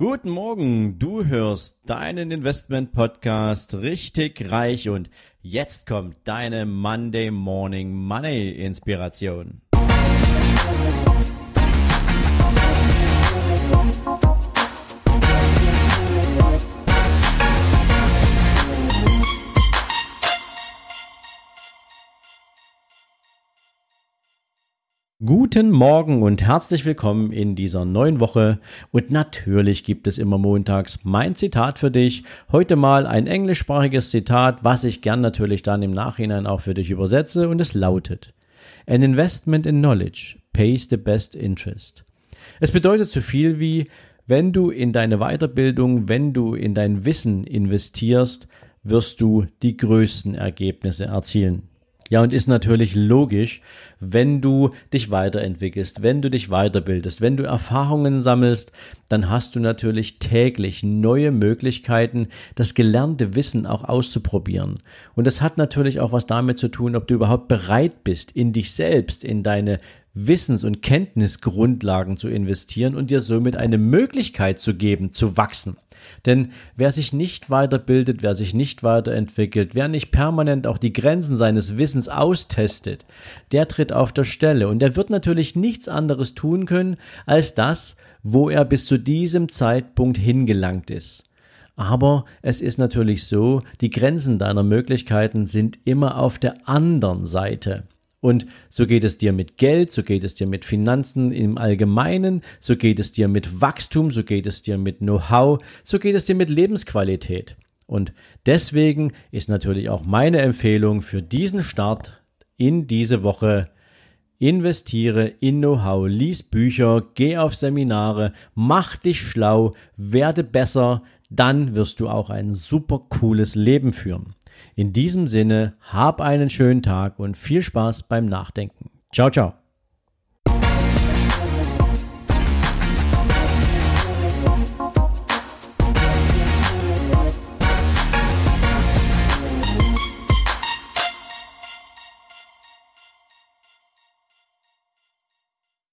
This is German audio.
Guten Morgen, du hörst deinen Investment Podcast richtig reich und jetzt kommt deine Monday Morning Money Inspiration. Guten Morgen und herzlich willkommen in dieser neuen Woche. Und natürlich gibt es immer montags mein Zitat für dich. Heute mal ein englischsprachiges Zitat, was ich gern natürlich dann im Nachhinein auch für dich übersetze. Und es lautet, An investment in knowledge pays the best interest. Es bedeutet so viel wie, wenn du in deine Weiterbildung, wenn du in dein Wissen investierst, wirst du die größten Ergebnisse erzielen. Ja, und ist natürlich logisch, wenn du dich weiterentwickelst, wenn du dich weiterbildest, wenn du Erfahrungen sammelst, dann hast du natürlich täglich neue Möglichkeiten, das gelernte Wissen auch auszuprobieren. Und das hat natürlich auch was damit zu tun, ob du überhaupt bereit bist, in dich selbst, in deine Wissens- und Kenntnisgrundlagen zu investieren und dir somit eine Möglichkeit zu geben, zu wachsen. Denn wer sich nicht weiterbildet, wer sich nicht weiterentwickelt, wer nicht permanent auch die Grenzen seines Wissens austestet, der tritt auf der Stelle und der wird natürlich nichts anderes tun können als das, wo er bis zu diesem Zeitpunkt hingelangt ist. Aber es ist natürlich so, die Grenzen deiner Möglichkeiten sind immer auf der anderen Seite. Und so geht es dir mit Geld, so geht es dir mit Finanzen im Allgemeinen, so geht es dir mit Wachstum, so geht es dir mit Know-how, so geht es dir mit Lebensqualität. Und deswegen ist natürlich auch meine Empfehlung für diesen Start in diese Woche, investiere in Know-how, lies Bücher, geh auf Seminare, mach dich schlau, werde besser, dann wirst du auch ein super cooles Leben führen. In diesem Sinne, hab einen schönen Tag und viel Spaß beim Nachdenken. Ciao, ciao.